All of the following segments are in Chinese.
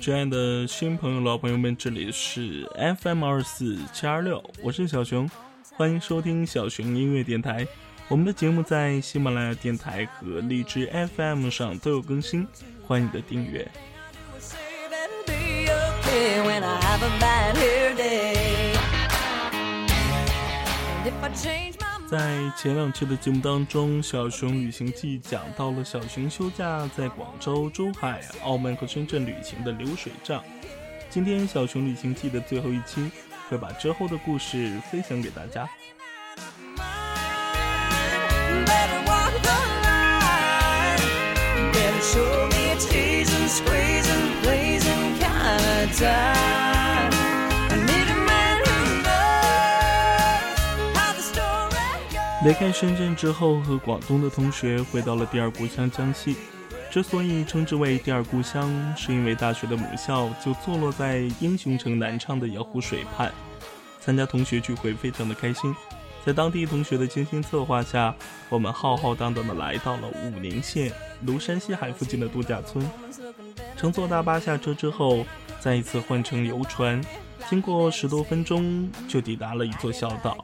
嘿，亲爱的新朋友、老朋友们，这里是 FM 二四七二六，我是小熊，欢迎收听小熊音乐电台。我们的节目在喜马拉雅电台和荔枝 FM 上都有更新，欢迎你的订阅。在前两期的节目当中，小熊旅行记讲到了小熊休假在广州、珠海、澳门和深圳旅行的流水账。今天小熊旅行记的最后一期，会把之后的故事分享给大家。离开深圳之后，和广东的同学回到了第二故乡江西。之所以称之为第二故乡，是因为大学的母校就坐落在英雄城南昌的瑶湖水畔。参加同学聚会非常的开心，在当地同学的精心策划下，我们浩浩荡荡的来到了武宁县庐山西海附近的度假村。乘坐大巴下车之后，再一次换乘游船，经过十多分钟就抵达了一座小岛。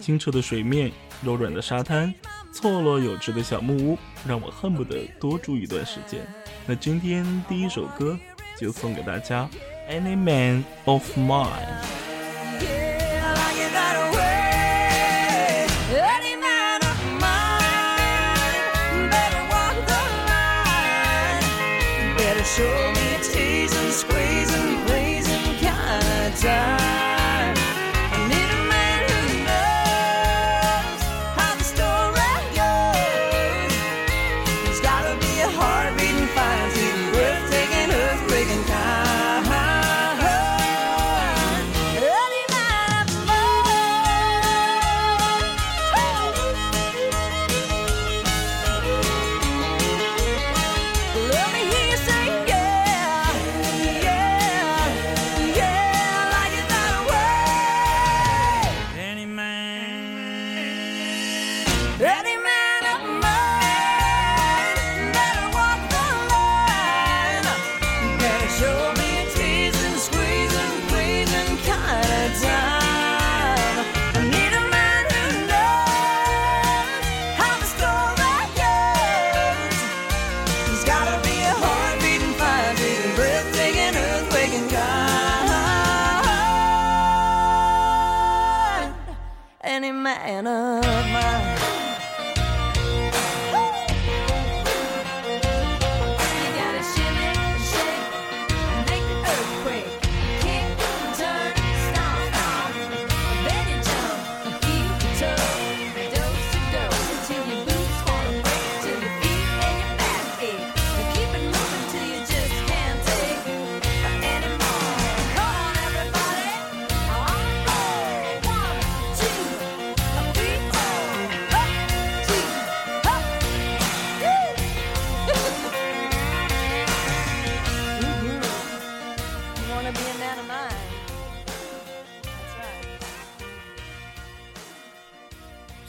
清澈的水面，柔软的沙滩，错落有致的小木屋，让我恨不得多住一段时间。那今天第一首歌就送给大家，《Any Man of Mine》。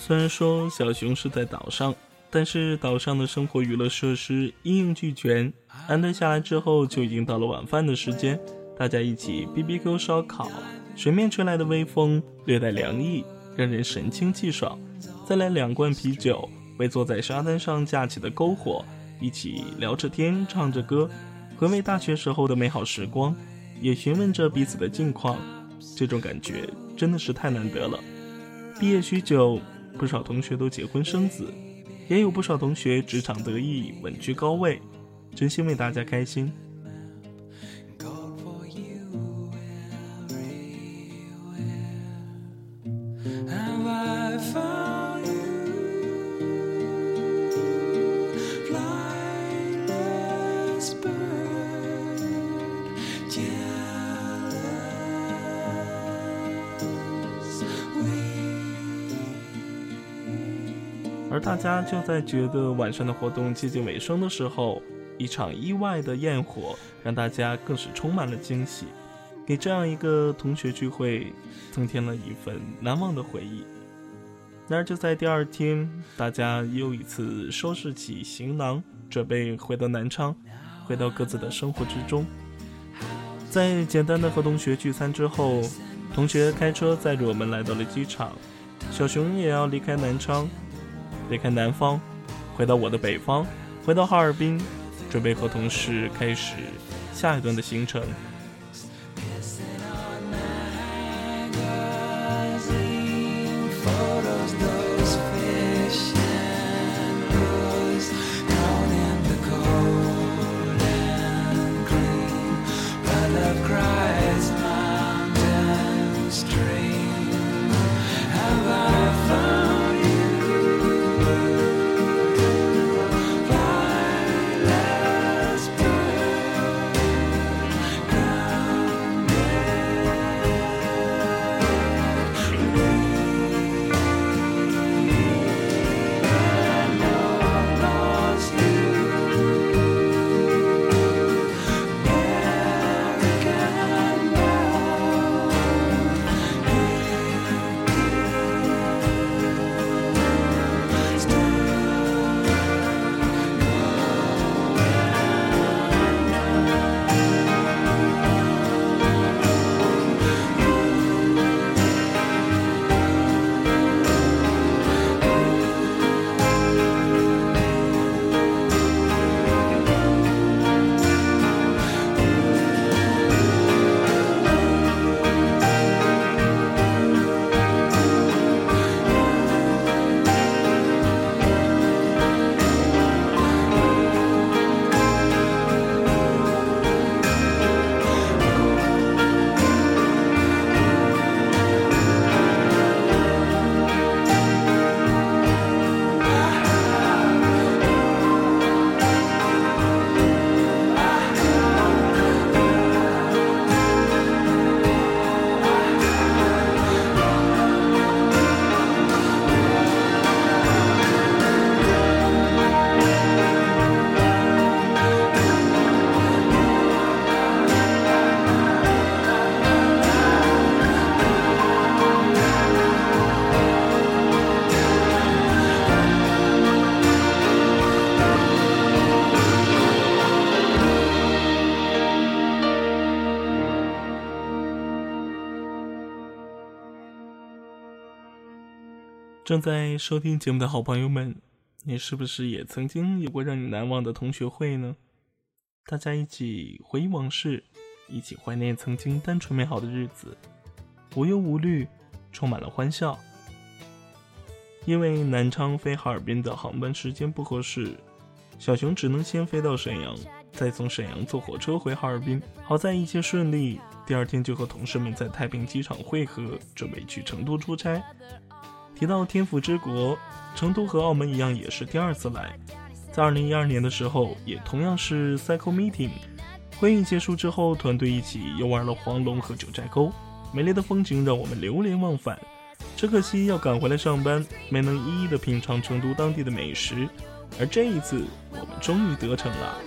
虽然说小熊是在岛上，但是岛上的生活娱乐设施一应俱全。安顿下来之后，就已经到了晚饭的时间，大家一起 B B Q 烧烤，水面吹来的微风略带凉意，让人神清气爽。再来两罐啤酒，围坐在沙滩上架起的篝火，一起聊着天，唱着歌，回味大学时候的美好时光，也询问着彼此的近况。这种感觉真的是太难得了。毕业许久。不少同学都结婚生子，也有不少同学职场得意，稳居高位，真心为大家开心。大家就在觉得晚上的活动接近尾声的时候，一场意外的焰火让大家更是充满了惊喜，给这样一个同学聚会增添了一份难忘的回忆。然而就在第二天，大家又一次收拾起行囊，准备回到南昌，回到各自的生活之中。在简单的和同学聚餐之后，同学开车载着我们来到了机场。小熊也要离开南昌，离开南方，回到我的北方，回到哈尔滨，准备和同事开始下一段的行程。正在收听节目的好朋友们，你是不是也曾经有过让你难忘的同学会呢？大家一起回忆往事，一起怀念曾经单纯美好的日子，无忧无虑，充满了欢笑。因为南昌飞哈尔滨的航班时间不合适，小熊只能先飞到沈阳，再从沈阳坐火车回哈尔滨。好在一切顺利，第二天就和同事们在太平机场汇合，准备去成都出差。提到天府之国，成都和澳门一样，也是第二次来。在二零一二年的时候，也同样是 cycle meeting。会议结束之后，团队一起游玩了黄龙和九寨沟，美丽的风景让我们流连忘返。只可惜要赶回来上班，没能一一的品尝成都当地的美食。而这一次，我们终于得逞了。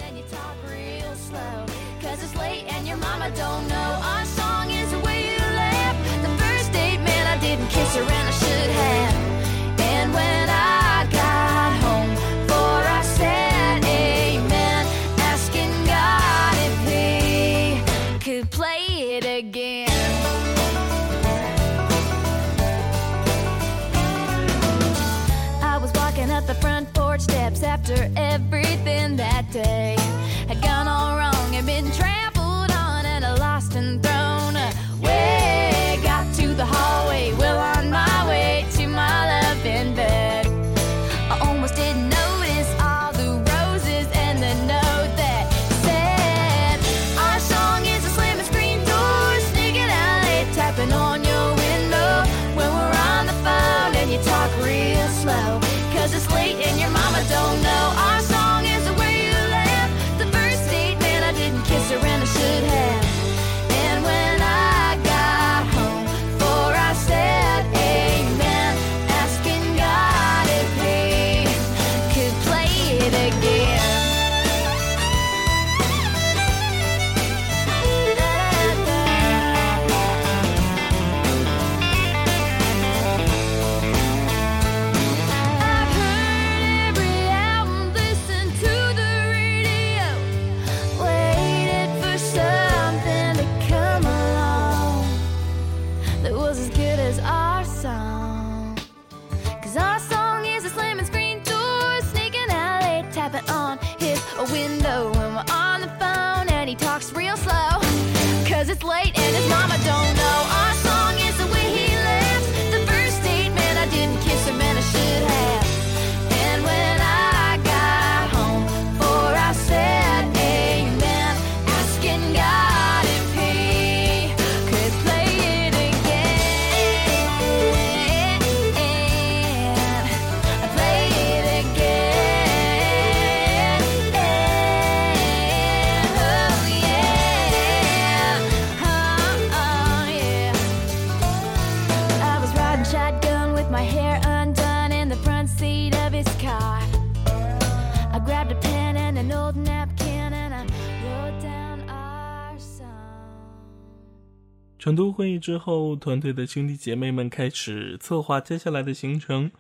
成都会议之后，团队的兄弟姐妹们开始策划接下来的行程，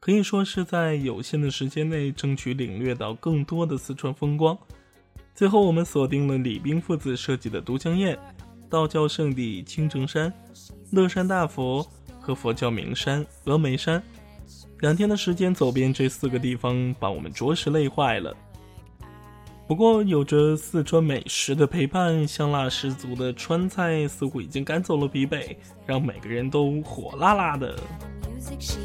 可以说是在有限的时间内争取领略到更多的四川风光。最后，我们锁定了李冰父子设计的都江堰、道教圣地青城山、乐山大佛和佛教名山峨眉山。两天的时间走遍这四个地方，把我们着实累坏了。不过，有着四川美食的陪伴，香辣十足的川菜似乎已经赶走了疲惫，让每个人都火辣辣的。Music she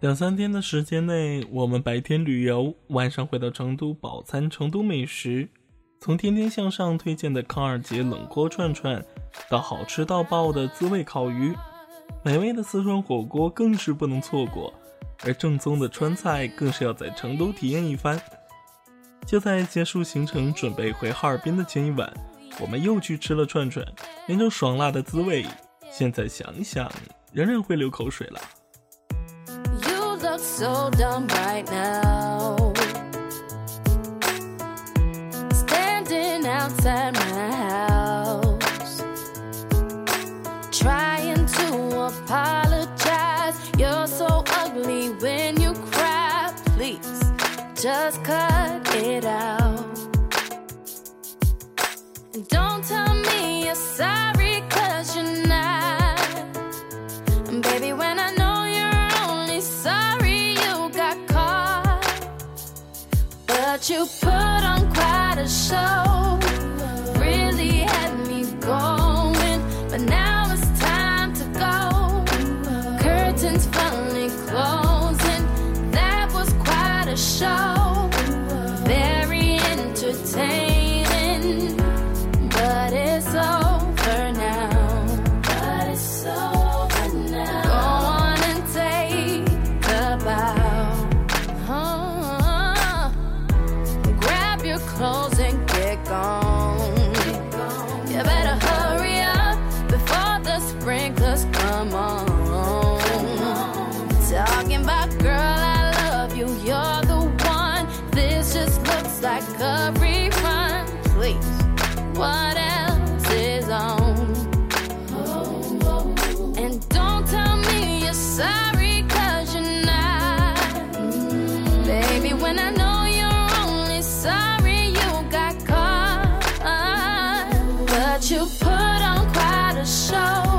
两三天的时间内，我们白天旅游，晚上回到成都饱餐成都美食。从天天向上推荐的康二杰冷锅串串，到好吃到爆的滋味烤鱼，美味的四川火锅更是不能错过。而正宗的川菜更是要在成都体验一番。就在结束行程准备回哈尔滨的前一晚，我们又去吃了串串，那种爽辣的滋味，现在想想仍然会流口水了。So dumb right now. Standing outside my house, trying to apologize. You're so ugly when you cry. Please just cut it out. And don't tell me you're sorry, you put on quite a show. But you put on quite a show.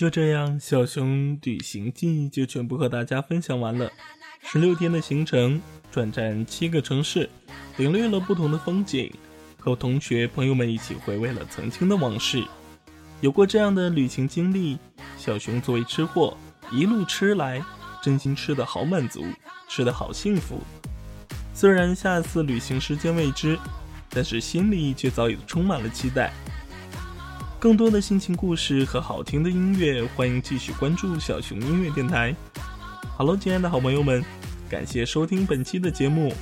就这样，小熊旅行记就全部和大家分享完了。十六天的行程，转战七个城市，领略了不同的风景，和同学朋友们一起回味了曾经的往事。有过这样的旅行经历，小熊作为吃货，一路吃来，真心吃得好满足，吃得好幸福。虽然下次旅行时间未知，但是心里却早已充满了期待。更多的心情故事和好听的音乐，欢迎继续关注小熊音乐电台。好了，亲爱的好朋友们，感谢收听本期的节目，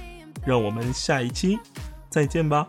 让我们下一期再见吧。